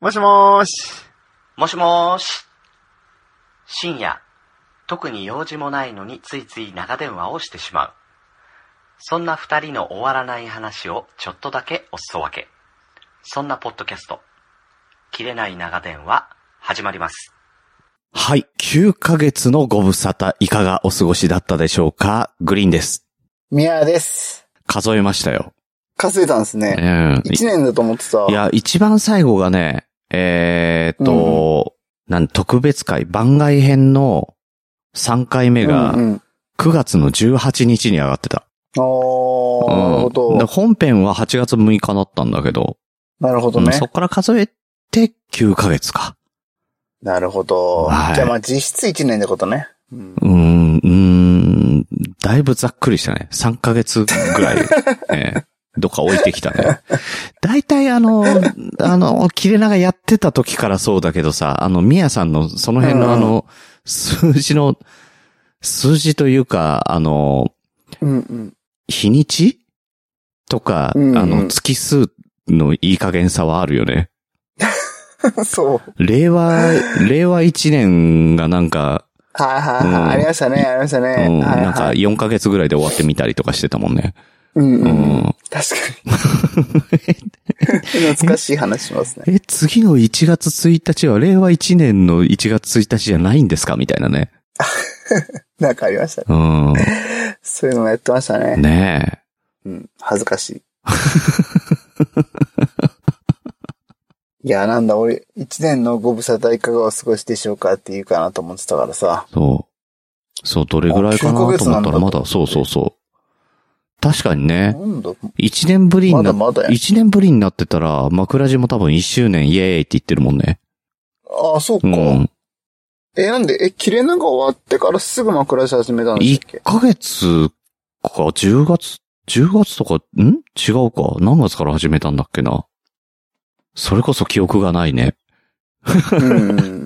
もしもーし。もしもーし。深夜、特に用事もないのについつい長電話をしてしまう。そんな二人の終わらない話をちょっとだけおすそ分け。そんなポッドキャスト、切れない長電話、始まります。はい。9ヶ月のご無沙汰、いかがお過ごしだったでしょうか？グリーンです。ミヤです。数えましたよ。数えたんですうね。ん。一年だと思ってた。いや、一番最後がね、えーっと、なん、特別会、番外編の3回目がうんうん、9月の18日に上がってた。おー、うんなるほでど。本編は8月6日だったんだけど、なるほどねうんそ。っから数えて9ヶ月か。なるほど。はいじゃあまあ実質一年ってことね。うんうーん、うーん、だいぶざっくりしたね。3ヶ月ぐらい、え ーどっか置いてきたね。大体あの、あの、切れ長やってた時からそうだけどさ、あの、ミヤさんのその辺のあの、数字の、数字というか、あの、うんうん。日にち？とか、うんうんあの、月数のいい加減さはあるよね。そう。令和、令和1年がなんか、はいはいはい。うんありましたね、ありましたね。うん、はいなんかはい。4ヶ月ぐらいで終わってみたりとかしてたもんね。うんうんううんん。確かに。懐かしい話しますね。え、次の1月1日は令和1年の1月1日じゃないんですか？みたいなね。なんかありましたね。うん。そういうのもやってましたね。ねうん。恥ずかしい。いや、なんだ、俺、一年のご無沙汰いかがお過ごしでしょうかって言うかなと思ってたからさ。え。そう。そう、どれぐらいかなと思ったらあ9ヶ月なんだまだ、そうそうそう。確かにね、なんだ、1年ぶりにな、まだまだや。1年ぶりになってたら、枕地も多分1周年イエーイって言ってるもんね。ああ、そうか。うん。え、なんで、え、切れ長終わってからすぐ枕し始めたんでしたっけ？1ヶ月か、10月、10月とか、ん？違うか。何月から始めたんだっけな。それこそ記憶がないね。うん。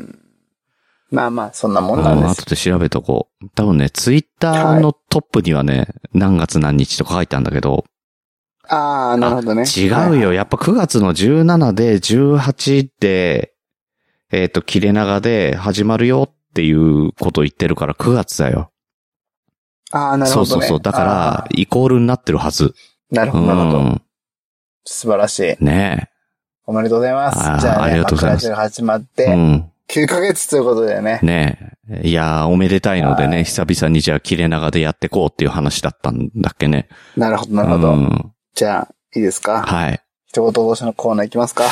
まあまあ、そんなもんなんうんです。後で調べとこう。多分ね、ツイッターのトップにはね、何月何日とか書いてあるんだけど、ああ、なるほどね。違うよ。やっぱ9月の17で、18で、えっ、と、切れ長で始まるよっていうことを言ってるから9月だよ。ああ、なるほど、ね。そうそうそう。だからあ、イコールになってるはず。ーなるうほど、なるほど。ん。素晴らしい。ねおめでとうございます。じゃあ、ね、ありがとうございます始まっえ。て、うん。9ヶ月ということだよね。ねえ。いやー、おめでたいのでね、はい久々にじゃあ切れ長でやってこうっていう話だったんだっけね。なるほど、なるほど。うん。じゃあ、いいですか？はい。一言同士のコーナーいきますか？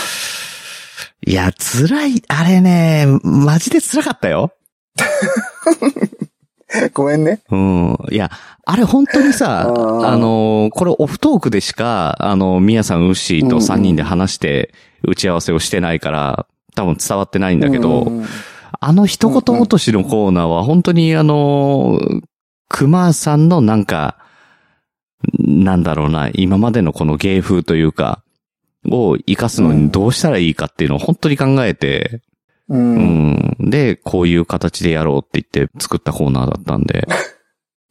いや、辛い、あれね、マジで辛かったよ。ごめんね。うん。いや、あれ本当にさ、うんあの、これオフトークでしか、あの、ミヤさん、ウッシーと3人で話して、打ち合わせをしてないから、多分伝わってないんだけど、うんあの一言落としのコーナーは本当にあの、熊さんのなんか、なんだろうな、今までのこの芸風というか、を活かすのにどうしたらいいかっていうのを本当に考えて、う。うんん。で、こういう形でやろうって言って作ったコーナーだったんで。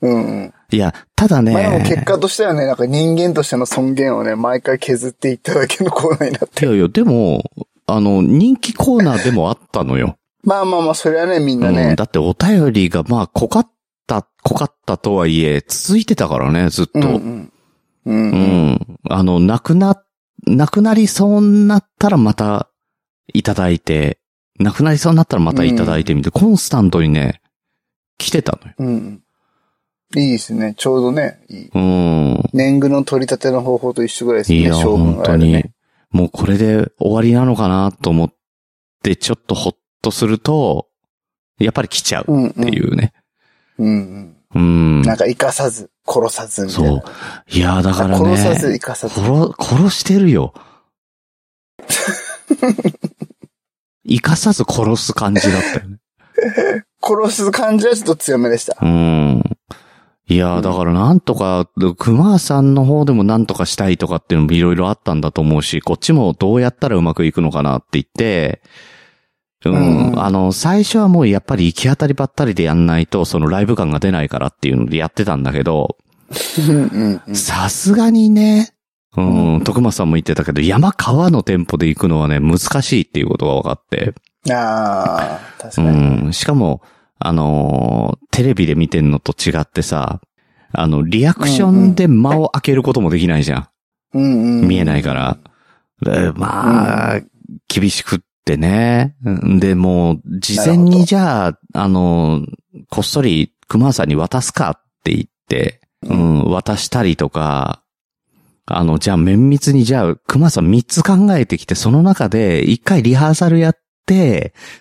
うん。うん。いや、ただね。まあ結果としてはね、なんか人間としての尊厳をね、毎回削っていっただけのコーナーになってる。いやいや、でも、あの、人気コーナーでもあったのよ。まあまあまあ、それはね、みんなうん。ね。だってお便りが、まあ、濃かった、濃かったとはいえ、続いてたからね、ずっと。うんうん。う。うんん。あの、なくな、なくなりそうになったらまたいただいて、なくなりそうになったらまたいただいてみて、コンスタントにね、来てたのよ。うん。いいですね。ちょうどね、いい。うん。年貢の取り立ての方法と一緒ぐらいですね。いや、勝負本当に。もうこれで終わりなのかなと思って、ちょっとほっとすると、やっぱり来ちゃう。っていうね。うんうん。うん。なんか生かさず、殺さずみたいな。そう。いや、だからね。殺さず生かさず。殺、殺してるよ。生かさず殺す感じだったよね。殺す感じはちょっと強めでした。うん。いやー、だからなんとか、熊さんの方でもなんとかしたいとかっていうのもいろいろあったんだと思うし、こっちもどうやったらうまくいくのかなって言って、うん、うんあの、最初はもうやっぱり行き当たりばったりでやんないと、そのライブ感が出ないからっていうのでやってたんだけど、うんうんうん。さすがにね、うん、徳松さんも言ってたけど、山川の店舗で行くのはね、難しいっていうことが分かって。ああ、確うかに。ん。しかも、あのーテレビで見てんのと違ってさ、あの、リアクションで間を開けることもできないじゃん。うんうん。見えないから。でまあ、厳しくってね。で、もう、事前にじゃあ、あの、こっそり熊さんに渡すかって言って、うん、渡したりとか、あの、じゃあ綿密にじゃあ、熊さん3つ考えてきて、その中で1回リハーサルやって、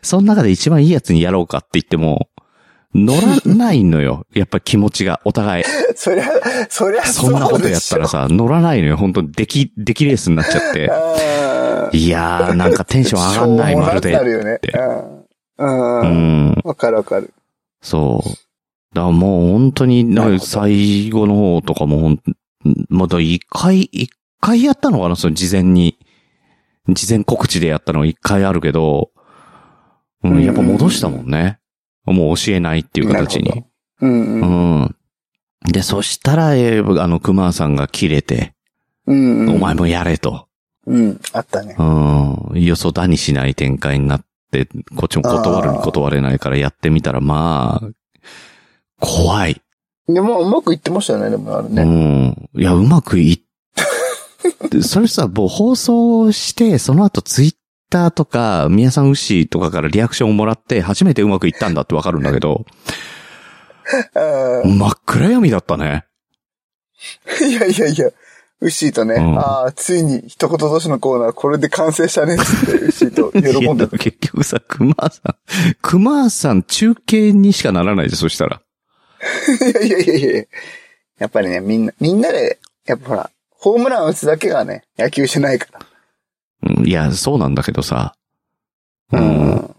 その中で一番いいやつにやろうかって言っても、乗らないのよ。やっぱり気持ちが、お互い。そりゃ、そりゃそんなことやったらさ、乗らないのよ。本当に出来、出来レースになっちゃって。いやー、なんかテンション上がんない、まるで。るよね。うん。わかるわかる。そう。だからもう本当に、最後の方とかもほん、まだ一回、一回やったのかなその事前に。事前告知でやったの一回あるけど、うん、やっぱ戻したもんね。もう教えないっていう形に。うんううん。ん。で、そしたら、えーあの、熊さんが切れて、うんうん。お前もやれと。うん。あったね。うん。よそだにしない展開になって、こっちも断るに断れないからやってみたら、まあ、怖い。でも、うまくいってましたよね、でもあれうね。ん。いや、うまくいっ、それさ、もう放送して、その後ツイッターとか、宮さん牛とかからリアクションをもらって、初めてうまくいったんだってわかるんだけど、うん真っ暗闇だったね。いやいやいや、ウッシーとね、うんああ、ついに一言同士のコーナー、これで完成したねっつって、ウッシーと喜んで結局さ、熊さん、熊さん中継にしかならないで、そしたら。いやいやいやいややっぱりね、みんな、みんなで、やっぱほら、ホームラン打つだけがね、野球じゃないから。うんいや、そうなんだけどさ。ううんん。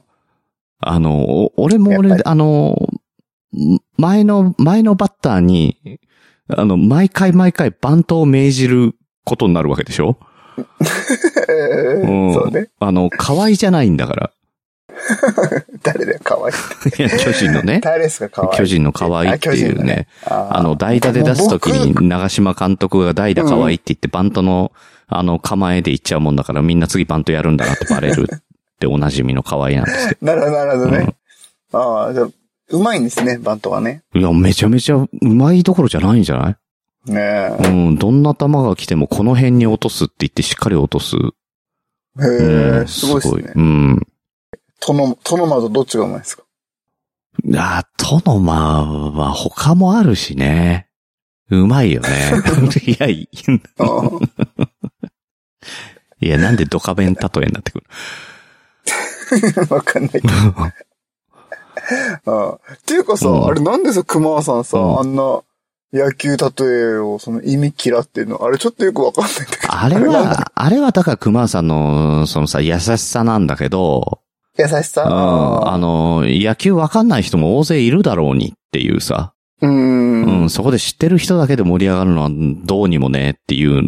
あの、お俺も俺やっぱ、あの、前の、前のバッターに、あの、毎回毎回バントを命じることになるわけでしょ？うんそうね。あの、河合じゃないんだから。誰だよ、可愛い。いや、巨人のね。誰ですか、可愛い。巨人の河合っていうね。ああの、代打で出すときに僕長島監督が代打河合って言ってバントの、あの、構えで行っちゃうもんだからみんな次バントやるんだなってバレるっておなじみの河合なんですけなるほど、なるほどね。ああ、じゃあうまいんですね、バントはね。ど。いや、めちゃめちゃうまいどころじゃないんじゃない？ねえ。うん、どんな球が来てもこの辺に落とすって言ってしっかり落とす。へうんえ、すごいですね。うん。トノ、トノマとどっちがうまいですか？あ、トノマは他もあるしね。うまいよね。いや、いうんいや、なんでドカベン例えになってくる。わかんないけど。うんっていうかさ、うん。あれなんでさ、熊さんさ、うん。あんな野球例えをその意味嫌ってるの？あれちょっとよくわかんないんだけど。あれは、あれはだから熊さんの、そのさ、優しさなんだけど、優しさ？うん、あの、野球わかんない人も大勢いるだろうにっていうさ、うーん。うん、そこで知ってる人だけで盛り上がるのはどうにもねっていう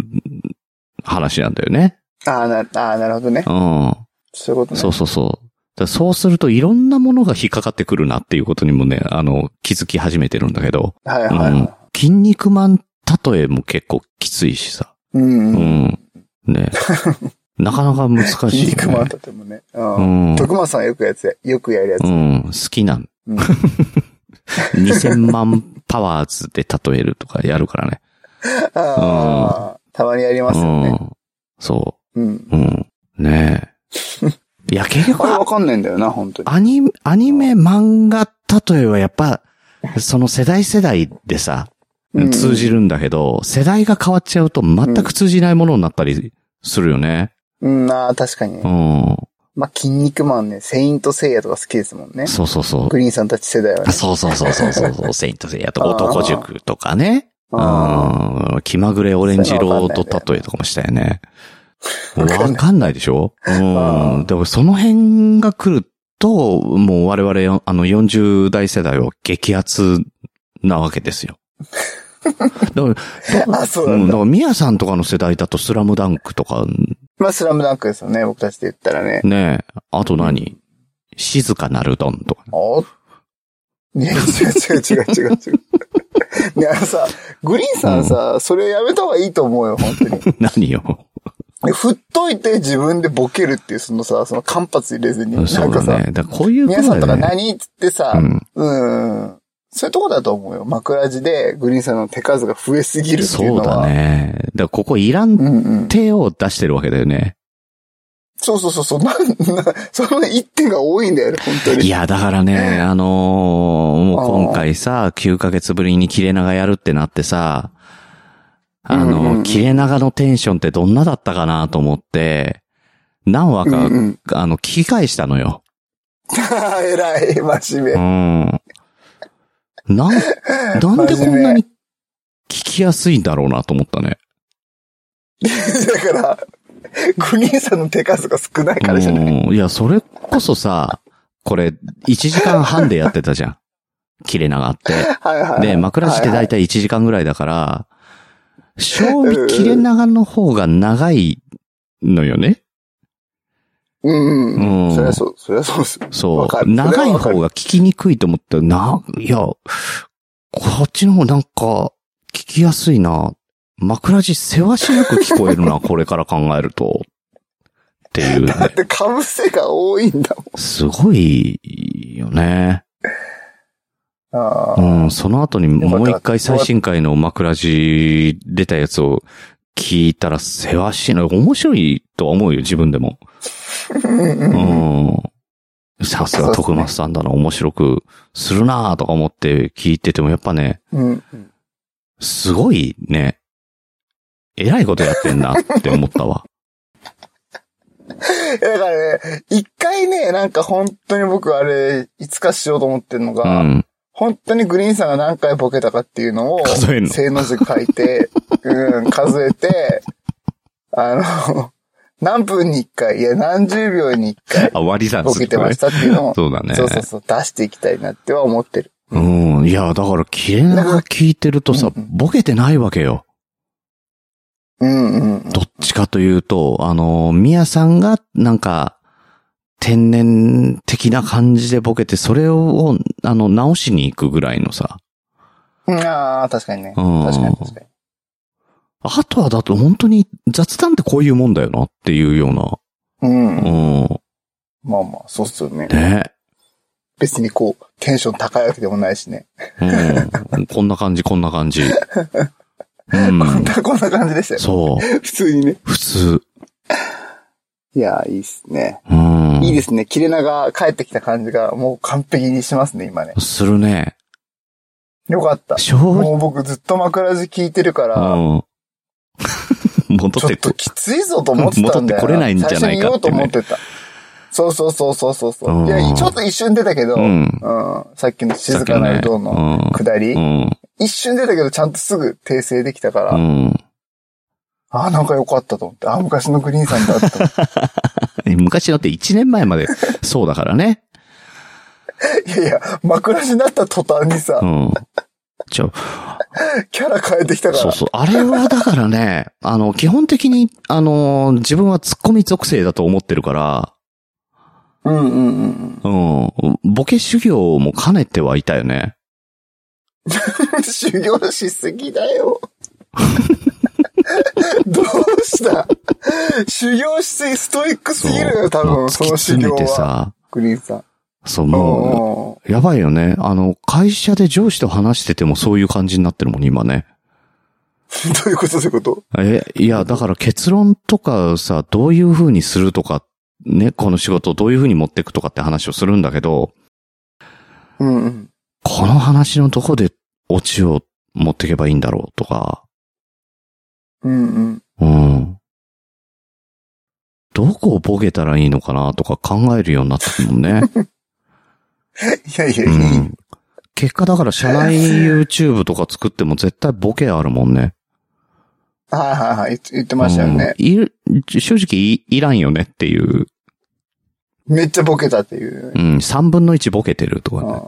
話なんだよね。ああ、な、ああ、なるほどね。うん。そういうことね。そうそうそう。そうするといろんなものが引っかかってくるなっていうことにもね、あの、気づき始めてるんだけど、はいはいはい。筋肉マン例えも結構きついしさ。うん。ううん。ん。ね。なかなか難しい、ね。筋肉マンとてもね。う。うんん。徳間さんがよくやつや、よくやるやつ。うん。好きなん。うん。2000万パワーズで例えるとかやるからね。ああ、たまにやりますよね。うん。そうん。う。うん。ねえ。いや、結局あれわかんないんだよな、本当に。アニメ、アニメ漫画例えはやっぱ、その世代世代でさ、うん通じるんだけど、世代が変わっちゃうと全く通じないものになったりするよね。うん、ああ、確かにうね。ん。まあ、筋肉マンね、セイントセイヤとか好きですもんね。そうそうそう。グリーンさんたち世代はねあ。そうそうそうそうそうそう、セイントセイヤとか男塾とかね。あうん。気まぐれオレンジロード例えとかもしたよね。わかんないでしょ？うあん。ーだからその辺が来ると、もう我々、あの40代世代は激アツなわけですよ。だから、あそうなんだだから、ミヤさんとかの世代だとスラムダンクとか、まあ、スラムダンクですよね、僕たちで言ったらね。ねあと何？静かなるどんとか。おいや、違う違う違う違う違う。ね、あのさ、グリーンさんさ、それやめた方がいいと思うよ、本当に。何よ。で振っといて自分でボケるっていう、そのさ、その間髪入れずに。そうだなんかさ、ね。だからこういうこと皆さんとかだよね。何っつってさ、うんうん。そういうとこだと思うよ。枕地でグリーンさんの手数が増えすぎるっていうそうのは。だ。ね。だからここいらんうんうん。手を出してるわけだよね。そうそうそうそう。なん、な、その一点が多いんだよね、本当に。いや、だからね、あのーもう今回さ、9ヶ月ぶりに切れ長やるってなってさ、あの、うんうん切れ長のテンションってどんなだったかなと思って、何話か、うんうん。あの、聞き返したのよ。偉い、真面う目。ん。なん、なんでこんなに聞きやすいんだろうなと思ったね。だから、グリーンさんの手数が少ないからじゃない？うん。いや、それこそさ、これ、1時間半でやってたじゃん。切れ長って。はいはいはい。で、枕地ってだいたい1時間ぐらいだから、賞味切れ長の方が長いのよね。うんうん。うんそりゃそう、そりゃそうですよ。そう。長い方が聞きにくいと思ったら、な、いや、こっちの方なんか、聞きやすいな。枕地世話しなく聞こえるな、これから考えると。っていうねだって被せが多いんだすごいよね。もん。あうあ。ん、その後にもう一回最新回の枕地出たやつを聞いたら世話しない。面白いとは思うよ、自分でも。うん。さすが徳松さんだな、面白くするなとか思って聞いてても、やっぱね、うんうん。すごいね、偉いことやってんなって思ったわ。だからね、一回ね、なんか本当に僕あれ、いつかしようと思ってるのうが、ん。本当にグリーンさんが何回ボケたかっていうのを、数えんの正の字書いて、うん、数えて、あの、何分に一回、いや何十秒に一回あ、割り算ボケてまし。たっていうのを、そうだね。そうそうそう、出していきたいなっては思ってる。うん。いや、だから、切れ長聞いてるとさうんう、んボケてないわけよ。どっちかというと、あの、ミヤさんが、なんか、天然的な感じでボケて、それを、あの、直しに行くぐらいのさ。うんああ、確かにね。うん確かに確かに。あとはだと本当に雑談ってこういうもんだよなっていうような。うん。うん。まあまあ、そうっすよね。ね。別にこう、テンション高いわけでもないしね。うん。こんな感じ、こんな感じ。うん。こんな、こんな感じでしたよ。そう。普通にね。普通。いや、いいっすね。うん。いいですね。切れ長帰ってきた感じがもう完璧にしますね、今ね。するね。よかった。もう僕ずっと枕地聞いてるから、うん。戻ちょってこっときついぞと思ってたんだよ。戻ってこれないんじゃないかってね最初に言おうと思ってた。そうそうそうそうそうそうう。んいや、ちょっと一瞬出たけど、ううんん。さっきの静かなるどうの下り、うん。一瞬出たけどちゃんとすぐ訂正できたから、うん。ああ、なんかよかったと思って、ああ、昔のグリーンさんだって。昔のって1年前までそうだからね。いやいや、枕地になった途端にさう、ん。ちょ、キャラ変えてきたから。そうそう。あれはだからね、あの、基本的に、あの、自分はツッコミ属性だと思ってるから、うんうんうんうん。ボケ修行も兼ねてはいたよね。うん。修行しすぎだよ。どうした？修行しすぎ、ストイックすぎるよ、多分、その修行詰めては。さ、グリーンさん。そう、もうう、やばいよね。あの、会社で上司と話しててもそういう感じになってるもん、今ね。ん。どういうこと？どういうこと？え、いや、だから結論とかさ、どういう風にするとか、ね、この仕事をどういう風に持っていくとかって話をするんだけど、うんうん。この話のどこでオチを持っていけばいいんだろうとか、うんうん。うん。どこをボケたらいいのかなとか考えるようになったもんね。いやいやういや、ん。結果だから社内 YouTube とか作っても絶対ボケあるもんね。はいはいはい、言ってましたよね。うんいる、正直いいらんよねっていう。めっちゃボケたっていう。うん、3分の1ボケてるとかね。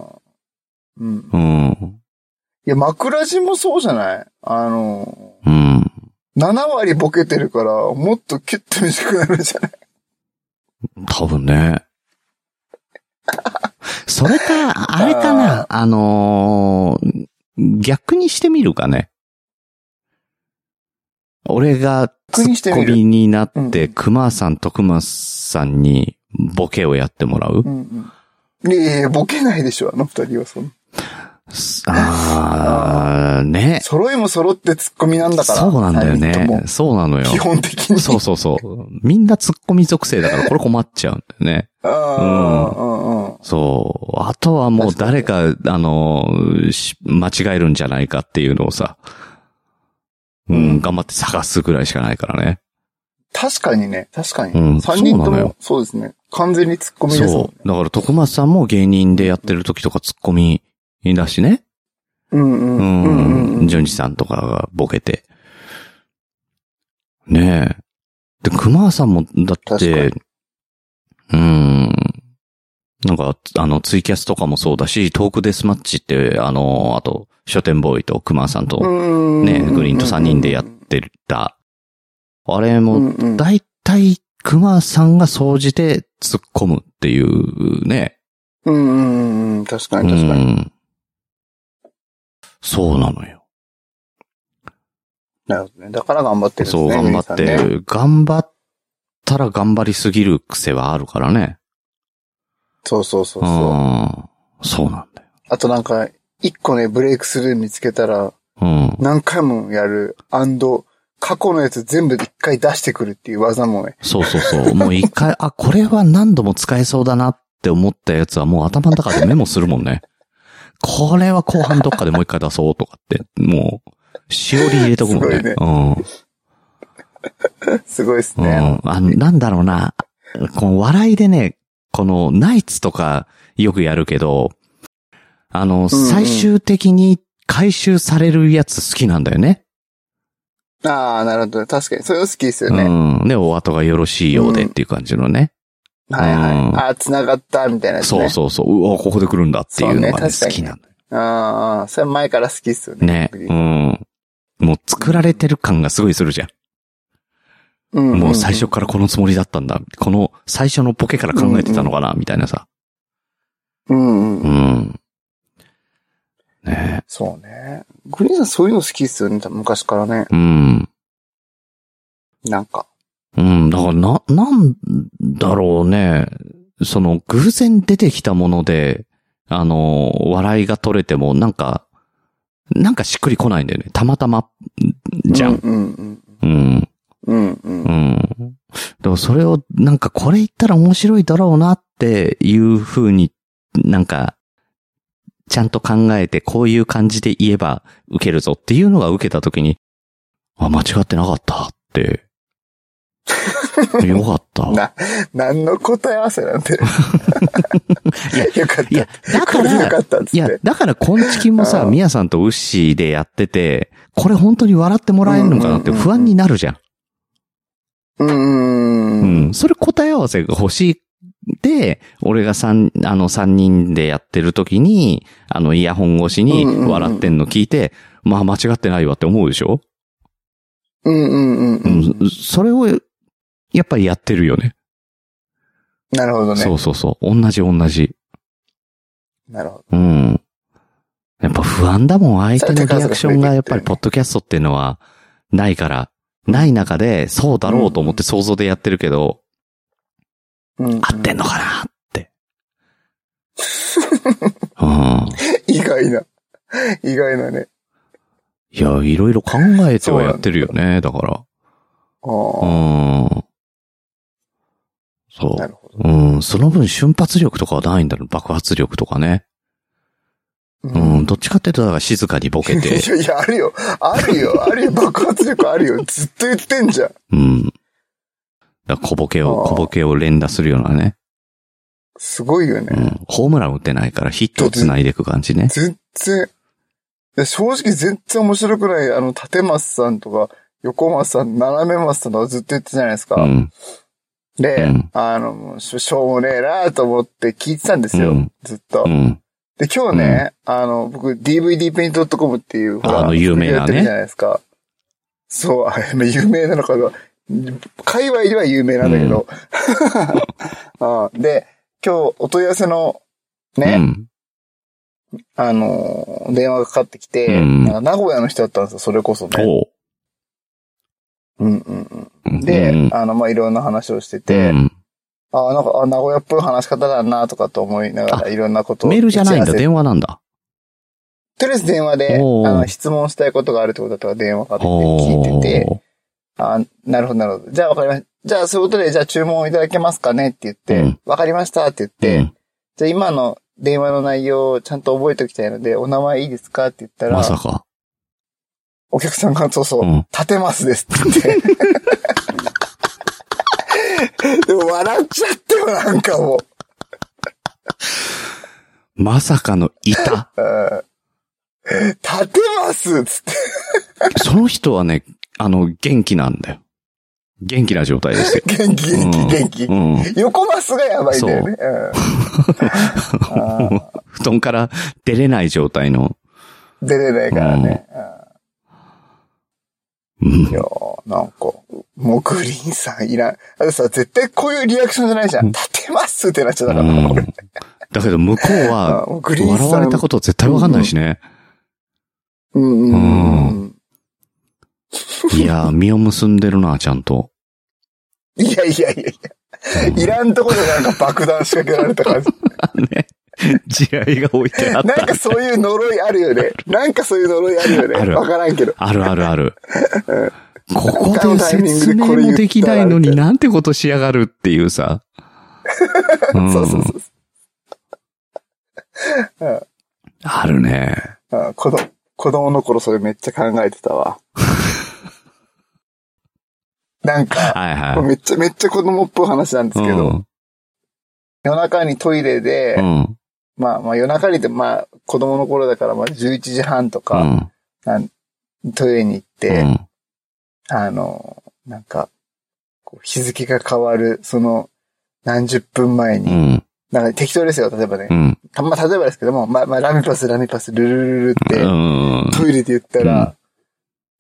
うん。うん。いや、枕地もそうじゃない？あの、うん。7割ボケてるから、もっとキュッと短くなるんじゃない？多分ね。それか、あれかな、あのー逆にしてみるかね。俺がツッコミになって、うん熊さん、徳松さんにボケをやってもらう？うんうん。いやいや、ボケないでしょ、あの二人は。そのあー、ね。揃いも揃ってツッコミなんだから。そうなんだよね。もそうなのよ。基本的に。そうそうそう。みんなツッコミ属性だからこれ困っちゃうんだよね。ああ、うんうん。そう。あとはもう誰か、あの、し間違えるんじゃないかっていうのをさ、うん、うん頑張って探すぐらいしかないからね。確かにね、確かに。うん三人とも、そうですね。完全にツッコミですもんねそう。だから徳松さんも芸人でやってる時とかツッコミだしね。うんうん。ううんうんん。淳二さんとかがボケて。ねえ。で、熊さんも、だっ確て、うん。なんか、あの、ツイキャスとかもそうだし、トークデスマッチって、あの、あと、書店ボーイと熊さんと、ね、ねグリーンと3人でやってた。あれも、だいたい熊さんが総じて突っ込むっていうね。うんうんうん。確かに確かに。うんそうなのよ。なるほどね。だから頑張ってるんですそう、ね。頑張っグリーンさんねて、頑張ったら頑張りすぎる癖はあるからね。そうそうそううそう。ん。そうなんだよ。あとなんか、一個ね、ブレイクスルー見つけたら、うん。何回もやる、アンド、過去のやつ全部一回出してくるっていう技もね。そうそうそう。もう一回、あ、これは何度も使えそうだなって思ったやつはもう頭の中でメモするもんね。これは後半どっかでもう一回出そうとかって、もう、しおり入れとくもんね。すごいねうん。すごいですね。うん。あの、なんだろうな。この笑いでね、このナイツとかよくやるけど、あの、うん最終的に回収されるやつ好きなんだよね。ああ、なるほど。確かに。そういうの好きですようね。ん。で、お後がよろしいようでっていう感じのね。はいはい。うんああ、繋がった、みたいなね。そうそうそう。うわ、ここで来るんだっていうのがね、ね好きなんだよ。ああ、それ前から好きっすよね。ね。うンん。もう作られてる感がすごいするじゃん。うんんんもう最初からこのつもりだったんだ。この最初のポケから考えてたのかな、みたいなさ。うんうん。うん。ねそうね。グリーンさんそういうの好きっすよね。昔からね。うん。なんか。うん。だからな、なんだろうね。その、偶然出てきたもので、あの、笑いが取れても、なんか、なんかしっくりこないんだよね。たまたま、じゃん。うんうんうん。うん。うんうん。うん。でもそれを、なんかこれ言ったら面白いだろうなっていう風に、なんか、ちゃんと考えてこういう感じで言えば受けるぞっていうのが受けたときに、あ、間違ってなかったって。よかった。な、何の答え合わせなんて。よかった。いや、だから、か。いや、だから、こんちきもさ、うんみやさんとウッシーでやってて、これ本当に笑ってもらえるのかなって不安になるじゃん。うんうん。それ答え合わせが欲しい。で、俺が三、あの三人でやってる時に、あのイヤホン越しに笑ってんの聞いて、まあ間違ってないわって思うでしょ？うんうんうんううん。ん。それを、やっぱりやってるよね。なるほどね。そうそうそう。同じ同じ。なるほど。うん。やっぱ不安だもん。相手のリアクションがやっぱりポッドキャストっていうのはないから、ない中でそうだろうと思って想像でやってるけど、うんうん合ってんのかなって。うん。意外な。意外なね。いや、いろいろ考えてはやってるよね。だから。あうあ、ん。そ。う。うん。その分瞬発力とかはないんだろう。爆発力とかね。ううん。どっちかっていうと、静かにボケて。いやあるよ。あるよ。あるよ。爆発力あるよ。ずっと言ってんじゃん。うん。だ小ボケを、小ボケを連打するようなね。すごいよね。うん。ホームラン打ってないからヒットを繋いでいく感じね。全然、正直全然面白くない、あの、立松さんとか、横松さん、斜め松さんとかずっと言ってたじゃないですか。うん。で、うんあの、しょうもねえなと思って聞いてたんですよ。うんずっと。うん。で、今日ね、あの、僕、dvdpaint.com っていう、ほら、あの有名なねじゃないですか。そう、あれ有名なのかな。界隈では有名なんだけど。あで、今日、お問い合わせの、ね、うん。あの、電話がかかってきて、名古屋の人だったんですよ、それこそね。おう。うんうんううんん。で、うんあの、まあ、いろんな話をしてうて、んあなんか、あ名古屋っぽい話し方だなとかと思いながら、あいろんなことを。メールじゃないんだ、電話なんだ。とりあえず電話で、あの、質問したいことがあるってことだったから電話かかって聞いてて、あなるほど、なるほど。じゃあわかりました。じゃあそういうことで、じゃあ注文いただけますかねって言って、うんわ、かりましたって言って、うんじゃあ今の電話の内容をちゃんと覚えておきたいので、お名前いいですかって言ったら、まさか。お客さんがそうそう、うん立てますですって言って。でも笑っちゃってよ、なんかもう。まさかのいた。うん立てますっつって。その人はね、あの、元気なんだよ。元気な状態ですよ。元気、元気、元気。うん。うん横マスがやばいんだよね。布団から出れない状態の。出れないからね。うんうんいやーなんか、もうグリーンさんいらん。あれさ、絶対こういうリアクションじゃないじゃん。立てますってなっちゃったから、うん俺。だけど向こうあは、もうグリーンさん。笑われたこと絶対わかんないしね。うんうん。いやー、実を結んでるな、ちゃんと。いやいやいやいや。いらんとこでなんか爆弾仕掛けられた感じ。ね。地雷が置いてあった。なんかそういう呪いあるよね。なんかそういう呪いあるよね。あるわからんけど。あるあるある。ここで説明もできないのになんてことしやがるっていうさ。うんそうそうそうあるね。あ子供、子供の頃それめっちゃ考えてたわ。なんか、はいはい。めっちゃめっちゃ子供っぽい話なんですけど、夜中にトイレで、うん。うん。まあまあ夜中にってまあ子供の頃だからまあ11時半とうか、ん。なんトイレに行っうて、ん。あの、なんか、日付が変わる、その何十分前に、うん。なんか適当ですよ、例えばね。うん。たまあ例えばですけども、まあまあラミパス、ラミパス、ルルルルルって、うん。トイレで言ったら、うん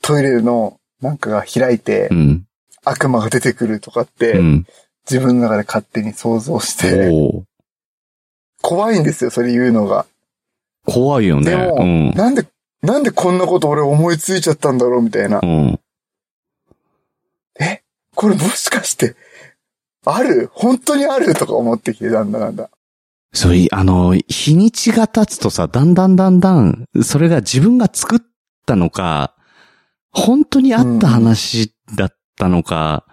トイレのなんかが開いて、うん。悪魔が出てくるとかって、うん。自分の中で勝手に想像して、怖いんですよ、それ言うのが。怖いよね。でも、うん。なんで、なんでこんなこと俺思いついちゃったんだろうみたいなう。ん。これもしかして、ある？本当にある？とか思ってきて、だんだんだんだん。そうい、あの、日にちが経つとさ、だんだんだんだん、それが自分が作ったのか、本当にあった話だったのか、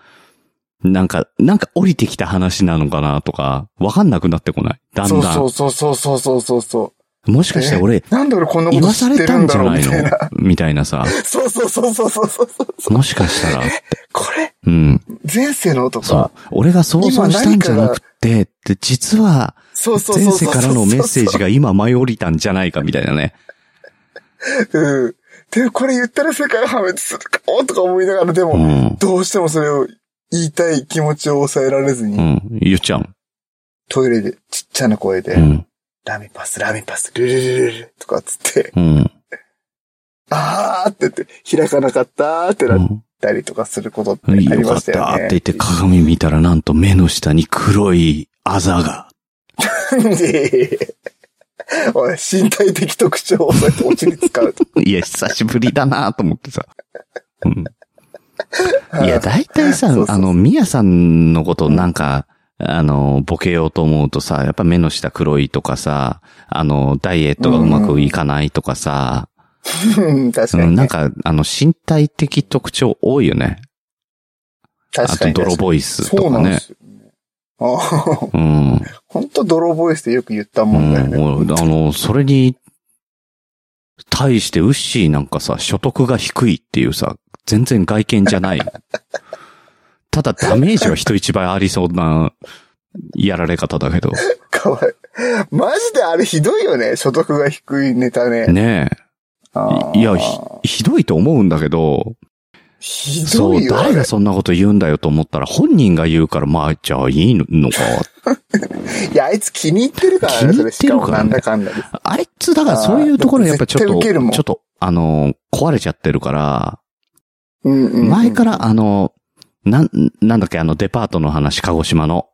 なんか、なんか降りてきた話なのかなとか、わかんなくなってこない？だんそうだん。そうそうそうそうそうそうそもしかして俺、う。なんで俺こんなことんるんだろうじゃないの？みたいな。みたいなさ。そうそうそうそうそうそう。もしかしたら、これ、うん。前世のとそうか。。俺が想像したんじゃなくて、で実は、そうそうそうそう。前世からのメッセージが今舞い降りたんじゃないかみたいなね。うん。で、これ言ったら世界破滅するかもとか思いながら、でも、うん。どうしてもそれを言いたい気持ちを抑えられずに、うん。言っちゃう。トイレでちっちゃな声で、うん。ラミパス、ラミパス、ルルルルルとかっつって、うん。あーって言って、開かなかったーってなったりとかすることってありよかっましたよね。たって言って鏡見たらなんと目の下に黒いあざが。でおい、身体的特徴をそうやってオチに使うと。いや、久しぶりだなと思ってさ。うん。いや、大体さあの、ミヤさんのことなんか、あの、ボケようと思うとさ、やっぱ目の下黒いとかさ、あの、ダイエットがうまくいかないとかさ、うん 確かに、ねうん、なんか、あの、身体的特徴多いよね。あと、確かに。泥ボイスとかね。なんですよね。ああ、うん。本当泥ボイスってよく言ったうもんだよね。ん、俺あの、それに、対してウッシーなんかさ、所得が低いっていうさ、全然外見じゃない。ただダメージは人一倍ありそうな、やられ方だけど。かわいい。マジであれひどいよね。所得が低いネタね。ねあえ。ーいやひ、ひどいと思うんだけど、ひそう、どいよ。あれ誰がそんなこと言うんだよと思ったら、本人が言うから、まあ、じゃあいいのか。いや、あいつ気に入ってるからね。気に入ってるからねなんだかんだで。あいつ、だからそういうところやっぱちょっと、んちょっと、あの、壊れちゃってるから、うんうんうん前からあの、なん、なんだっけ、あのデパートの話、鹿児島の。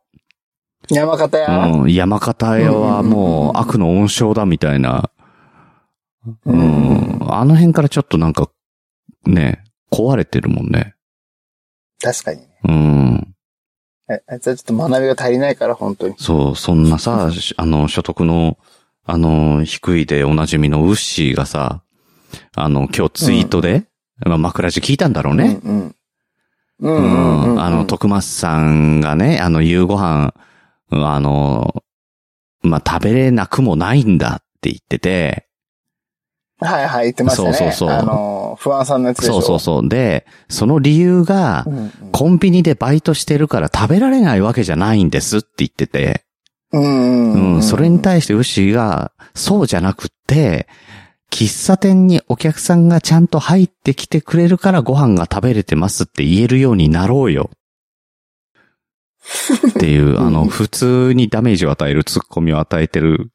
山形屋、うん、山形屋はもう悪の温床だみたいなうん。あの辺からちょっとなんか、ね、壊れてるもんね。確かにね。うん。ああいつはちょっと学びが足りないから、本当に。そう、そんなさ、しあの、所得の、あの、低いでおなじみのウッシーがさ、あの、今日ツイートで、まあ、枕地聞いたんだろうね。うんうん。ううん。あの、徳松さんがね、あの、夕ご飯、うんあの、まあ、食べれなくもないんだって言ってて、はいはい、言ってましたね。そうそうそうあの、不安さんのやつでしょ。そうそうそう。で、その理由がう、んうん。コンビニでバイトしてるから食べられないわけじゃないんですって言ってて、うんうん。うん、それに対してウッシーが、そうじゃなくって、喫茶店にお客さんがちゃんと入ってきてくれるからご飯が食べれてますって言えるようになろうよ。っていう、あの、普通にダメージを与えるツッコミを与えてる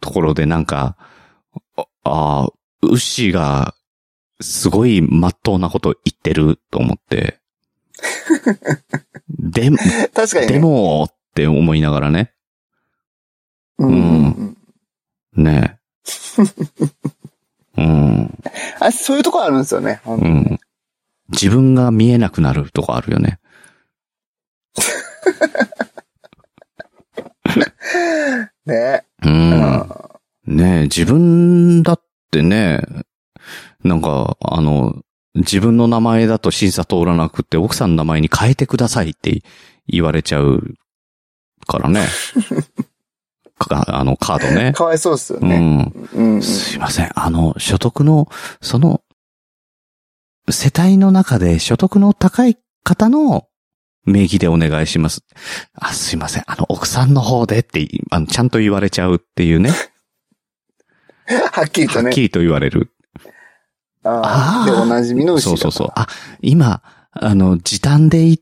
ところでなんか、ああー、ウッシーが、すごい真っ当なこと言ってると思って。で、確かにね。でも、って思いながらね。うんうんうん。ねえ。うん。あ、そういうとこあるんですよね。うん。自分が見えなくなるとこあるよね。ね。う。うんねえ、自分だってね、なんか、あの、自分の名前だと審査通らなくて、奥さんの名前に変えてくださいって言われちゃうからね。かあの、カードね。かわいそうですよね。うん。うんうん。すいません。あの、所得の、その、世帯の中で所得の高い方の名義でお願いします。あ、すいません。あの、奥さんの方でって、あの、ちゃんと言われちゃうっていうね。はっきりとねはっき。りと言われる。あーああ。で、おなじみの牛そうそうそう。あ、今、あの、時短でい、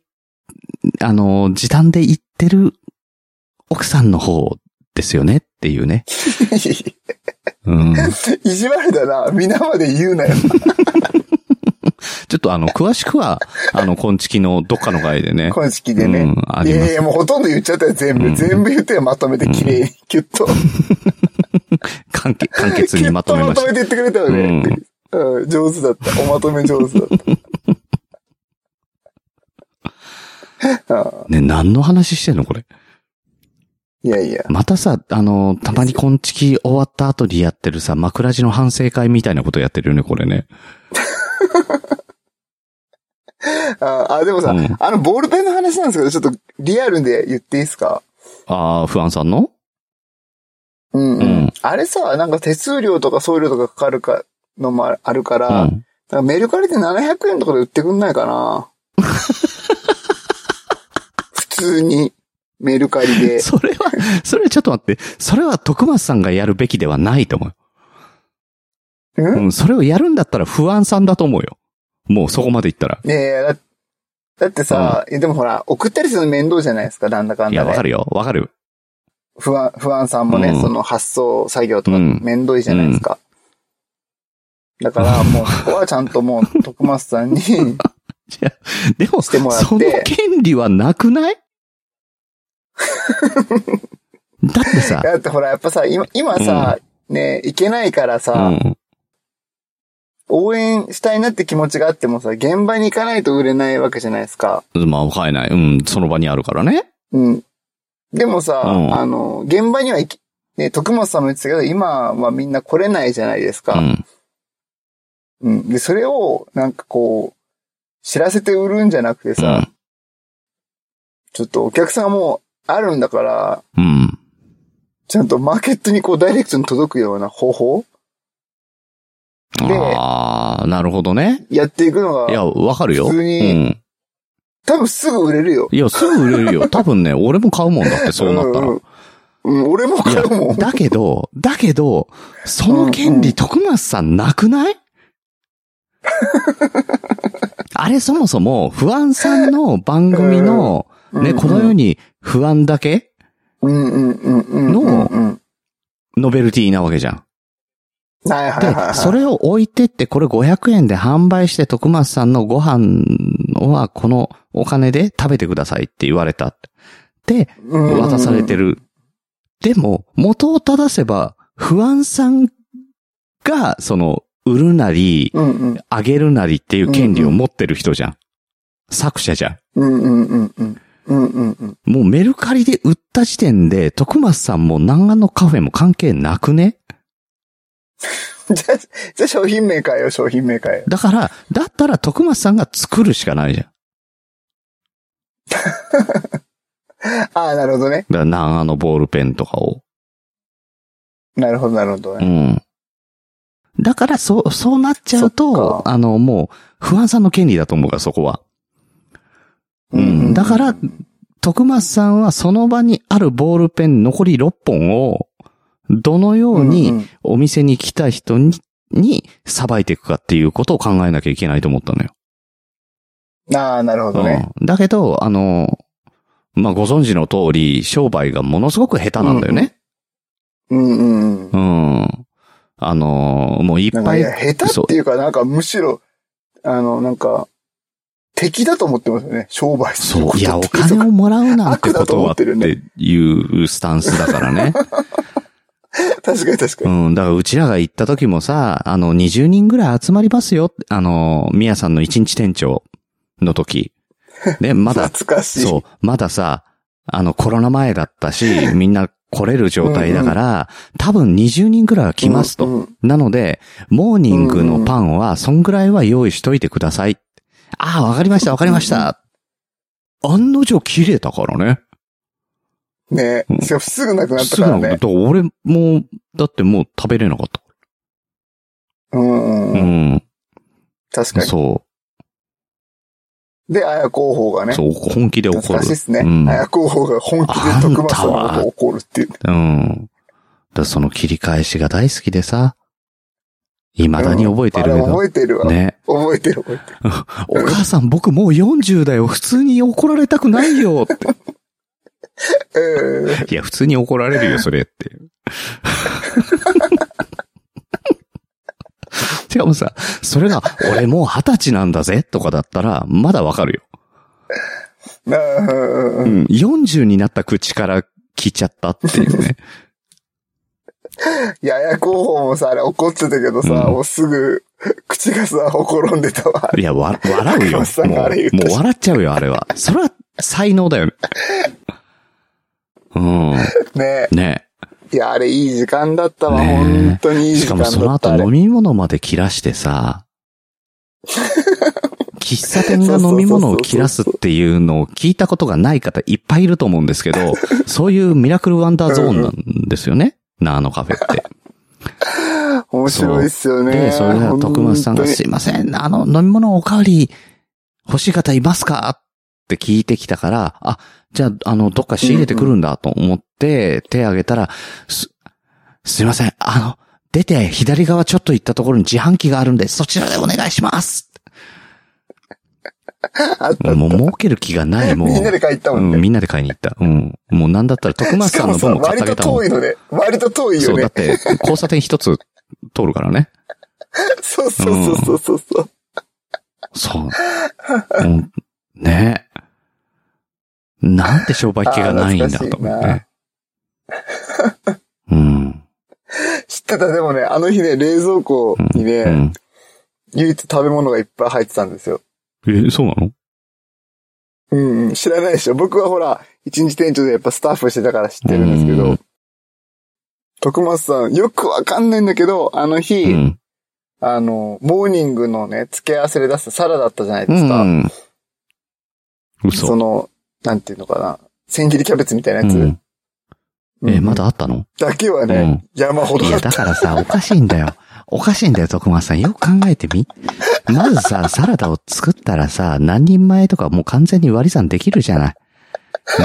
あの、時短で言ってる奥さんの方ですよねっていうね。うん。意地悪だな。皆まで言うなよ。ちょっとあの、詳しくは、あの、今月のどっかの回でね。今式でね。うんありますいやいや、もうほとんど言っちゃったよ、全部。うん全部言ってよ、まとめて、綺麗に、キュッと。簡潔、簡潔にまッとまととめました。めて言ってくれたよね。うん、上手だった。おまとめ上手だった。ね、何の話してんのこれ。いやいや。またさ、あの、たまに今月終わった後にやってるさ、枕地の反省会みたいなことやってるよね、これね。ああ、でもさ、うんあの、ボールペンの話なんですけど、ちょっとリアルで言っていいですか？ああ、不安さんの？うん、ううんん。あれさ、なんか手数料とか送料とかかかるか、のもあるかうら、なんん。かメルカリで700円とかで売ってくんないかな？普通に、メルカリで。それは、それちょっと待って。それは徳松さんがやるべきではないと思う。んうん、それをやるんだったら不安さんだと思うよ。もうそこまで言ったら。ねえ、だだってさ、いやでもほら、送ったりするの面倒じゃないですか、なんだかんいや、だで。わかるよ。わかる。不安、不安さんもね、うんその発送作業とかうん面倒いじゃないですか。だからもう、ここはちゃんともう、徳松さんに、でも、してもらってその権利はなくない？だってさ、だってほら、やっぱさ、今、今さ、ね、いけないからうさ、ん。応援したいなって気持ちがあってもさ、現場に行かないと売れないわけじゃないですか。まあ、買えない。うん、その場にあるからね。うん。でもさ、うんあの、現場には行き、ね、徳松さんも言ってたけど、今はみんな来れないじゃないですか。うん。うん。で、それを、なんかこう、知らせて売るんじゃなくてさ、うんちょっとお客さんがもうあるんだから、うん。ちゃんとマーケットにこうダイレクトに届くような方法でああ、なるほどね。やっていくのいや、が、わかるよ。普通にうん。多分すぐ売れるよ。いや、すぐ売れるよ。多分ね、俺も買うもんだって、そうなったら。うんうん、俺も買うもん。、だけど、だけど、その権利、うんうん徳松さんなくない？あれそもそも、不安さんの番組の、ね、このように、に不安だけ？のノベルティなわけじゃん。はいはいはいはい。で、それを置いてって、これ500円で販売して徳松さんのご飯はこのお金で食べてくださいって言われた。で、うん渡されてる。でも、元を正せば、不安さんが、その、売るなり。あげるなりっていう権利を持ってる人じゃん。作者じゃん。うんうんうん。もうメルカリで売った時点で、徳松さんも南岸のカフェも関係なくね？じゃあ、じゃあ商品名変えよう、商品名変えよだから、だったら徳松さんが作るしかないじゃん。う。ああ、なるほどね。だから南岸のボールペンとかを。なるほど、なるほどうね。ん。だから、そう、そうなっちゃうと、かあの、もう、不安さんの権利だと思うから、そこは。うん。だから、徳松さんはその場にあるボールペン残り6本を、どのよううんにうんお店に来た人に、に、さばいていくかっていうことを考えなきゃいけないと思ったのよ。ああ、なるほどね。うん。だけど、あの、まあ、ご存知の通り、商売がものすごく下手なんだよね。うんうんうん。うん。あの、もういっぱい。いや、下手っていうか、なんかむしろ、あの、なんか、敵だと思ってますよね。商売するそう。こといや、お金をもらうなんてこととはって思ってるねいうスタンスだからね。確かに確かうに。ん。だからうちらが行った時もさ、あの、20人ぐらい集まりますよ。あの、みやさんの一日店長の時。で、まだ、懐かしい。そう、まださ、あの、コロナ前だったし、みんな来れる状態だから、多分20人ぐらいは来ますと。うんうんなので、モーニングのパンは、そんぐらいは用意しといてください。ああ、わかりました、わかりました。案の定切れたからね。ねうんすぐなくなったすぐからね。なんかだから俺も、だってもう食べれなかった。うんうん。確かに。そで、綾広報がう。ね。そう、本気で怒る懐かしいっ。すね。うん綾広報が本気で徳松さんのことを怒るっていう。うん。だその切り返しが大好きでさ。未だに覚えてるけど。覚えてるわ。ね。覚えてる覚えてる。お母さん僕もう40だよ。普通に怒られたくないよ って。うんいや、普通に怒られるよ、それって。しかもさ、それが、俺もう二十歳なんだぜ、とかだったら、まだわかるよ。なうん。40になった口から聞いちゃったっていうね。いや、綾広報もさ、あれ怒ってたけどさ、うんもうすぐ、口がさ、ほころんでたわ。いや、わ、笑うよ。も松さんがあれ言っう、もう笑っちゃうよ、あれは。それは才能だよね。うん。ねねいや、あれいい時間だったわ。ねえ本当にいい時間だった。しかもその後あれ飲み物まで切らしてさ、喫茶店が飲み物を切らすっていうのを聞いたことがない方いっぱいいると思うんですけど、そういうミラクルワンダーゾーンなんですよね。ナーノカフェって。面白いっすよね。で、それで徳松さんがすいません、あの、飲み物おかわり欲しい方いますかって聞いてきたから、あ、じゃあ、あの、どっか仕入れてくるんだと思って手挙げたら、す、すいません、あの、出て左側ちょっと行ったところに自販機があるんで、そちらでお願いします もう儲ける気がない、もう。みんなで帰ったもんね。うん、みんなで買いに行った。うん。もうなんだったら徳松さ、さんの分も買っ割とてあげたもん。遠いので、割と遠いそう、だよねっ。て、交差点一つ通るからね。そ うそうそうそうそうそう。そう。うん、ねなんて商売気がないんだと思って。うん。知ってた、でもね、あの日ね、冷蔵庫にね、うん。唯一食べ物がいっぱい入ってたんですよ。え、そうなの？うんうん、知らないでしょ。僕はほら、一日店長でやっぱスタッフしてたから知ってるんですけどうん、徳松さん、よくわかんないんだけど、あの日、うん。あの、モーニングのね、付け合わせで出したサラダだったじゃないでうすか。ん。嘘。その、なんていうのかな。千切りキャベツみたいなやつ。うんえ、うんまだあったの？だけはね、山ほどいや、あった。だからさ、おかしいんだよ。おかしいんだよ、徳松さん。よく考えてみ。まずさ、サラダを作ったらさ、何人前とかもう完全に割り算できるじゃない。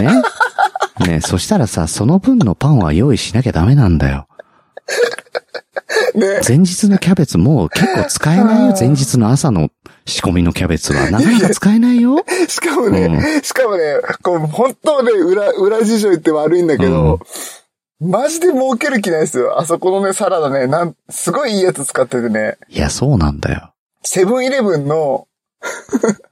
ね？ねそしたらさ、その分のパンは用意しなきゃダメなんだよ。ね。前日のキャベツもう結構使えないよ。前日の朝の仕込みのキャベツは。なかなか使えないよ。しかもね、しかもね、こう、本当ね、裏、裏事情言って悪いんだけど、マジで儲ける気ないですよ。あそこのね、サラダね、なん、すごいいいやつ使っててね、いや、そうなんだよ。セブンイレブンの、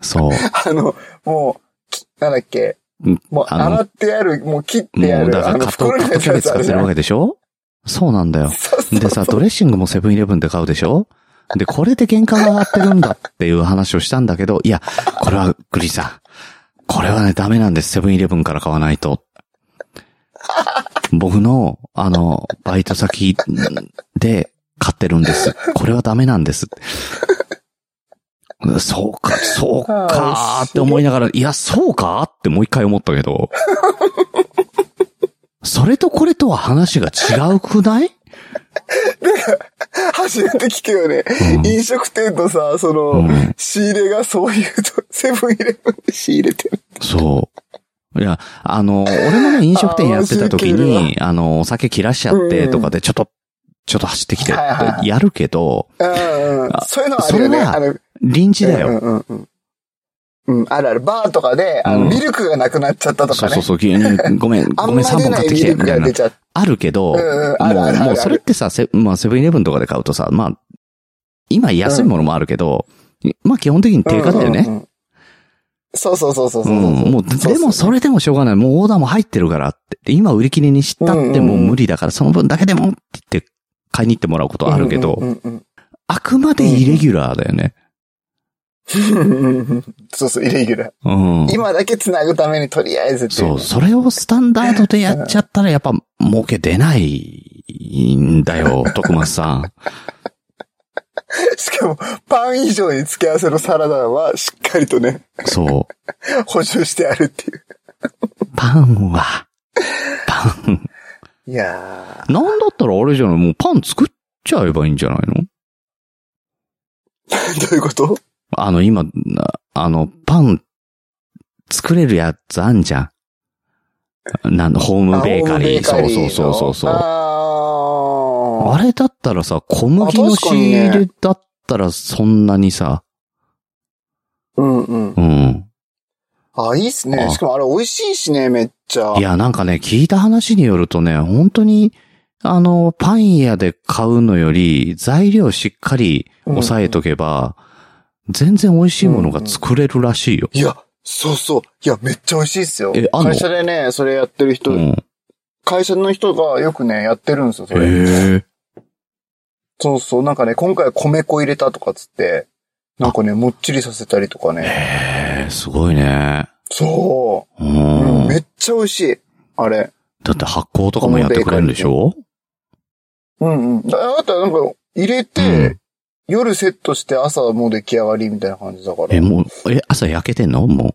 そう。あの、もう、きなんだっけ、うんもう洗ってある、もう切ってあもうる、あのだからカット、カットキャベツ使ってるわけでしょ？そうなんだよ。そうそうでさ、ドレッシングもセブンイレブンで買うでしょ？で、これで原価が上がってるんだっていう話をしたんだけど、いや、これはグリーンさん。これはね、ダメなんです。セブンイレブンから買わないと。僕の、あの、バイト先で買ってるんです。これはダメなんです。そうか、そうかって思いながら、いや、そうかってもう一回思ったけど。それとこれとは話が違うくない？初めて聞くよね。うん飲食店とさ、その、うん仕入れがそういうと、セブンイレブンで仕入れてる。そう。いや、あの、俺もね、飲食店やってた時に、あの、お酒切らしちゃってとかで、ちょっと、ちょっと走ってきてやるけど。そういうのはあるよね。それは臨時だよ。うんうんうん。うん、あるある。バーとかで、あの、うんミルクがなくなっちゃったとかね。そうそうそう、ごめん、あごめん、3んま出ない本買ってきて、みたいなあるけど、もう、もうそれってさ、セまあ、セブンイレブンとかで買うとさ、まあ、今安いものもあるけど、まあ基本的に定価だよね。そうそうそうそうそうう。ん、もう、でもそれでもしょうがない。もうオーダーも入ってるからって。で今売り切れにしたってもう無理だから、その分だけでもって言って買いに行ってもらうことはあるけど、うんうんあくまでイレギュラーだよね。う んそうそう、イレギュラー。うん。今だけ繋ぐためにとりあえずっていそう、それをスタンダードでやっちゃったらやっぱ儲け出ないんだよ、徳松さん。しかも、パン以上に付け合わせのサラダはしっかりとね、そう。補充してあるっていう。パンは、パン。いやなんだったらあれじゃない？もうパン作っちゃえばいいんじゃないの？ー、どういうこと？あの、今、なあの、パン作れるやつあんじゃん。なんホームベーカリー。あホームベそうそうそうそう。ああれだったらさ、小麦の仕入れだったらそんなにさ、ーうんうん。うん。あ、いいっすね。あしかもあれ美味しいしね、めっちゃ。いや、なんかね、聞いた話によるとね、本当に、あの、パン屋で買うのより、材料しっかり抑えとけば、全然美味しいものが作れるらしいよ。いや、そうそう。いや、めっちゃ美味しいっすよ。えあんの？会社でね、それやってる人、うん。会社の人がよくね、やってるんですよ、それ。へえ。そうそう。なんかね、今回は米粉入れたとかっつって、なんかね、もっちりさせたりとかね。へえ、すごいね。そうう。ん。めっちゃ美味しい。あれ。だって発酵とかもやってくれるんでしょ？うんうん。だあとはなんか、入れて、夜セットして朝はもう出来上がりみたいな感じだから。え、もう、え、朝焼けてんの？も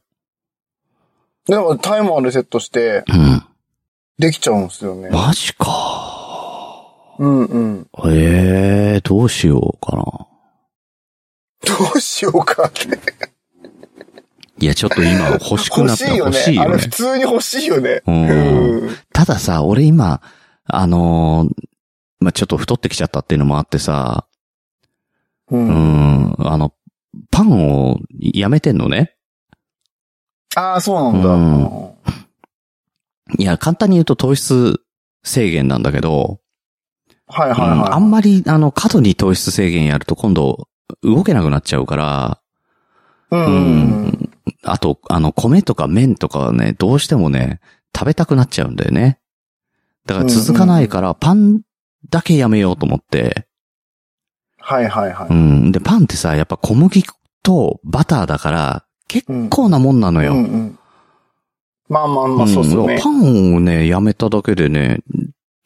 でもタイマーでセットして、う。うん。できちゃうんですよね。マジか。うんうん。ええどうしようかな。どうしようかって。いや、ちょっと今欲しくなった欲しいよね。普。通に欲しいよね。うんうん。たださ、俺今、あのーまあ、ちょっと太ってきちゃったっていうのもあってさ、う。うんん、あの、パンをやめてんのね。ああ、そうなんだ。うんいや、簡単に言うと糖質制限なんだけど、はいはいうんはい。あんまり、あの、過度に糖質制限やると今度、動けなくなっちゃうから、うんうんあと、あの、米とか麺とかはね、どうしてもね、食べたくなっちゃうんだよね。だから続かないから、パンだけやめようと思って。はいはいはい。うん。で、パンってさ、やっぱ小麦とバターだから、結構なもんなのよ。うんうん。まあまあまあ、そうっすねんパ。ンをね、やめただけでね、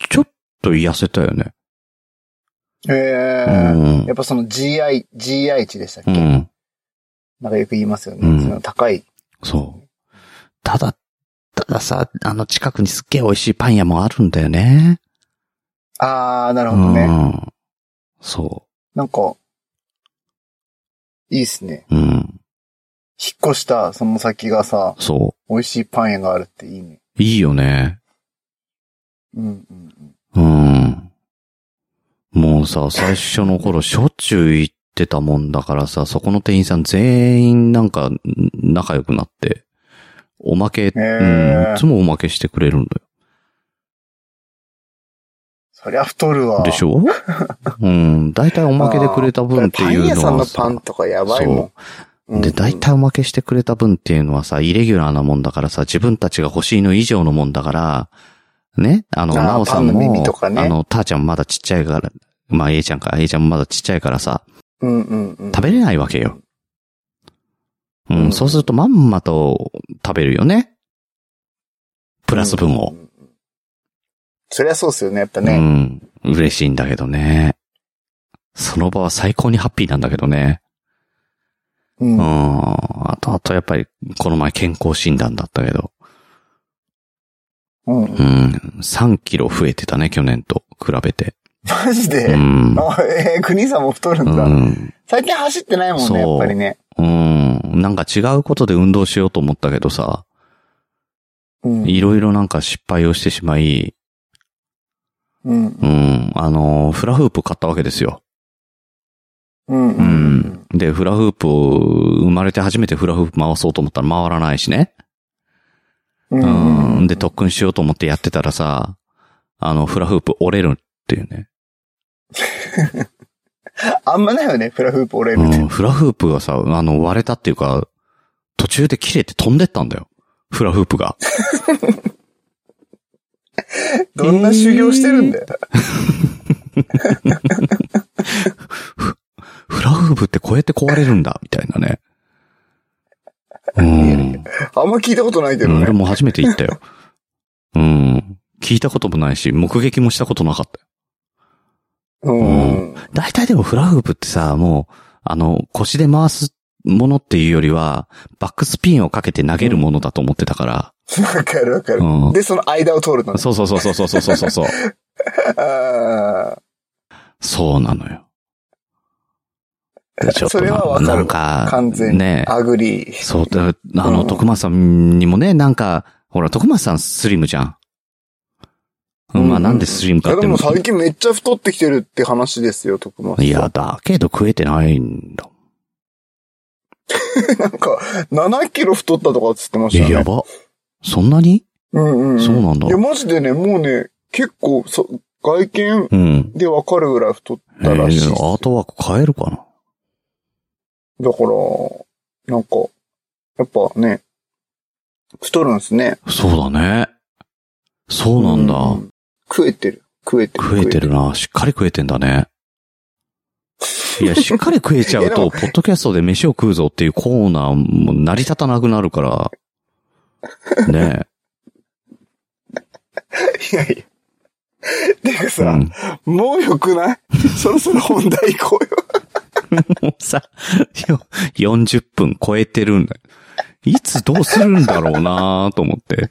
ちょっと痩せたよね。へうえ。んやっぱその GI、GI 値でしたっけ？うん。なんかよく言いますよね。うんその高い。そう。ただ、たださ、あの近くにすっげえ美味しいパン屋もあるんだよね。あー、なるうほどね。ん。そなんか、いいっすね。う。うん。引っ越したその先がさ、そ美味しいパン屋があるっていいね。う。いいよね。うんうんうん。うん。もうさ、最初の頃しょっちゅう行ってたもんだからさ、そこの店員さん全員なんかん仲良くなって、おまけ、うん、ーいつもおまけしてくれるんだそりゃ太るわ。よ。でしょ？うん。大体おまけでくれた分っていうのはパン屋さんのさパンとかやばいもん。うんで、大体おまけしてくれた分っていうのはさ、イレギュラーなもんだからさ、自分たちが欲しいの以上のもんだから、ね？あの、なおさんも、耳とかねあの、たーちゃんまだちっちゃいから、まあ、A ちゃんか、A ちゃんもまだちっちゃいからさ、うんうんうん。食べれないわけよ。うん、うんそうするとまんまと食べるよね。プラス分を。うんうんうん。そりゃそうっすよね、やっぱうね。ん。嬉しいんだけどね。その場は最高にハッピーなんだけどね。うんうん。あと、あとやっぱり、この前健康診断だったけど。うんうん。3キロ増えてたね、去年と比べて。うマジで？ん。あ えー、国さんも太るんうだ。ん。最近走ってないもんね、やっぱりね。うん。なんか違うことで運動しようと思ったけどさ、うん。いろいろなんか失敗をしてしまい、うん。うん。あの、フラフープ買ったわけですよ。うん。う。うんん。で、フラフープを、生まれて初めてフラフープ回そうと思ったら回らないしね。ううん。で、特訓しようと思ってやってたらさ、あの、フラフープ折れるっていうね。あんまないよね、フラフープ折れるってうん。。フラフープがさ、あの、割れたっていうか、途中で切れて飛んでったんだよ。フラフープが。どんな修行してるんだよ。フラフープってこうやって壊れるんだ、みたいなね。うん。あんま聞いたことないけどねうん俺。も初めて言ったよ。うん。聞いたこともないし、目撃もしたことなかったよ。うん。大体でもフラフープってさ、もう、あの、腰で回すものっていうよりは、バックスピンをかけて投げるものだと思ってたから。わかるわかるうん。で、その間を通るのね。そうそうそうそうそうそうそうそう。あそうなのよ。でちょっとそれはわかるなんーか、完全に。ね agree。そう、だあの、うん徳松さんにもね、なんか、ほら、徳松さんスリムじゃん。うん、まあなんでスリムかってでも最近めっちゃ太ってきてるって話ですよ、徳松。いや、だけど食えてないんだ。なんか、7キロ太ったとかっつってましたえ、ね。やば。そんなに？うんうん、うん。そうなんだいや、マジでね、もうね、結構、そ、外見うん。でわかるぐらい太っえたらしいっすー、アートワーク変えるかな？だから、なんか、やっぱね、太るんすね。そうだね。そうなんだ。う食えてる。食えてる。食えてるな。しっかり食えてんだね。いや、しっかり食えちゃうと、ポッドキャストで飯を食うぞっていうコーナーも成り立たなくなるから。ねいやいや。てかえ。うさ、ん。もうよくない？そろそろ本題行こうよ。もうさ、よ40分超えてるんだよ。いつどうするんだろうなと思って。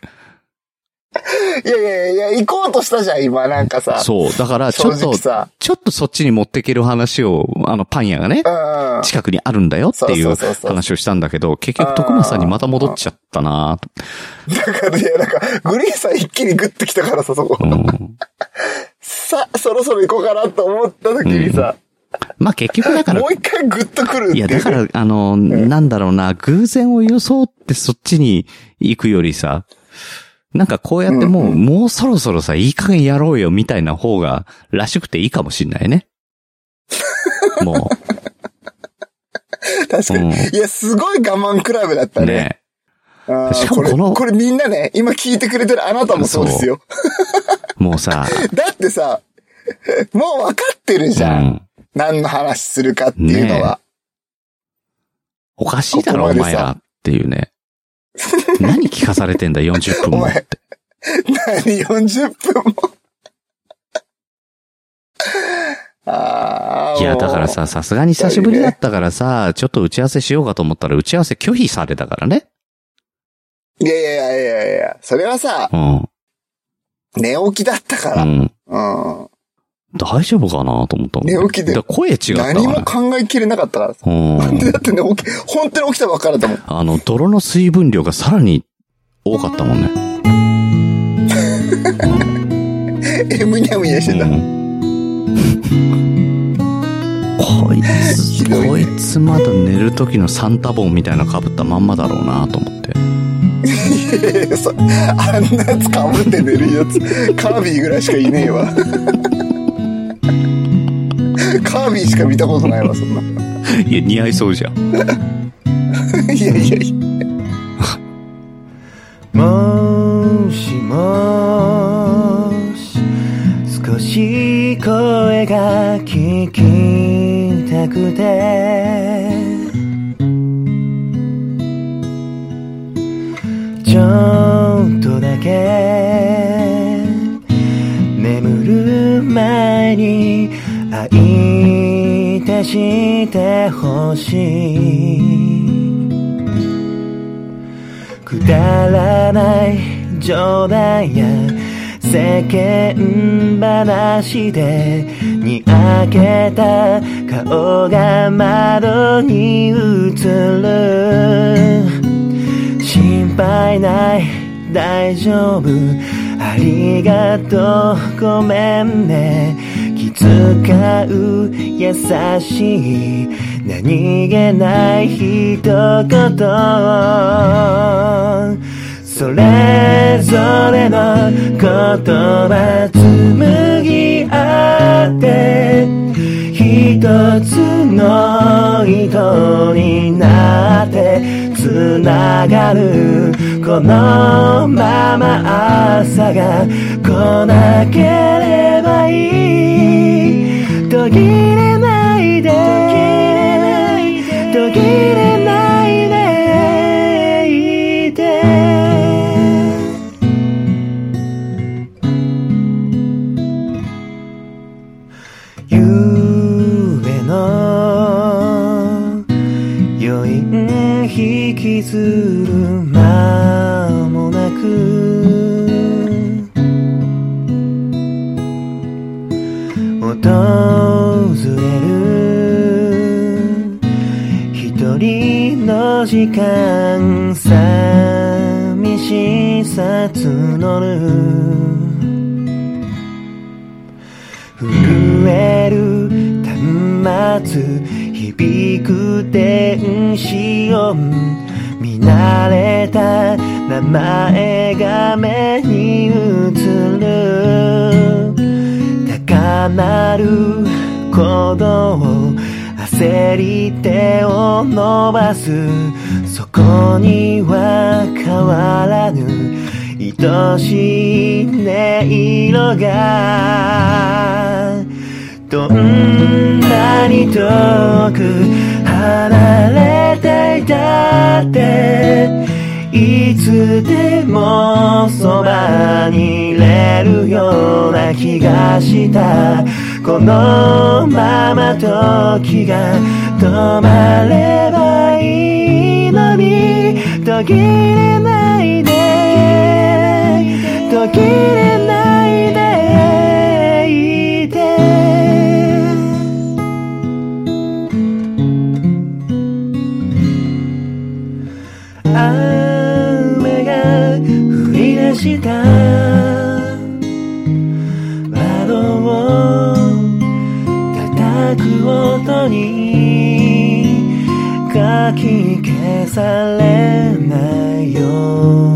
いやいやいや、行こうとしたじゃん、今、なんかさ。そう。だから、ち正ょっと。ちょっとそっちに持っていける話を、あの、パン屋がね、うん。近くにあるんだよっていそう話をしたんだけど、結局徳間さんにまた戻っちゃったなだから、いや、なんか、グリーンさん一気にグッと来たからさ、そこ。うん。さ、そろそろ行こうかなと思った時にさ、まあ結局だからもう、一回グッと来る。いやだから、あの、なんだろうな、偶然を装ってそっちに行くよりさ、なんかこうやってもう、うんうもうそろそろさ、いい加減やろうよみたいな方が、らしくていいかもしんないね。も確かに。うんいや、すごい我慢比べだったう、ね。ね。しかもこのこれみんなね、今聞いてくれてるあなたもそうですよ。もうさ、だってさ、もう分かってるじゃん。うん何の話するかっていうのは。おかしいだろ、ここお前らっていうね。何聞かされてんだ、40分もって。何、40分も。いや、だから。さ、さすがに久しぶりだったからさ、ちょっと打ち合わせしようかと思ったら打ち合わせ拒否されたからね。いやいやいやいやいや、それはさ、うん。寝起きだったから。うん。うん。大丈夫かなと思った寝起きで声違った何も考えきれなかったからさ。うん。だってね、起き、本当に起きたばっかりだもん。あの、泥の水分量がさらに多かったもんね。え、むにゃむにゃしてた。うんこいつ、いねこいつまだ寝る時のサンタ帽みたいな被ったまんまだろうなと思って。いやいやそあんなやつかぶって寝るやつ、カービィぐらいしかいねえわ。カービィしか見たことないわ、そんな。いや、似合いそうじゃん。いやいやいや。もしもし、少し声が聞きたくてしてほしい。くだらない冗談や世間話でに開けた顔が窓に映る。心配ない大丈夫。ありがとう。ごめんね。気遣う優しい何気ない一言それぞれの言葉紡ぎ合って一つの糸になってつながる。このまま朝が来なければいい。途切れないで。引きずる間もなく。訪れる一人の時間寂しさ募る。震える端末響く電子音。れた名前が目に映る。高鳴る鼓動焦り手を伸ばす。そこには変わらぬ愛しい音色が。どんなに遠く離れていたってもそばにいれるような気がした。このまま時が止まればいいのに。途切れないで。途切れないした窓を叩く音にかき消されないよ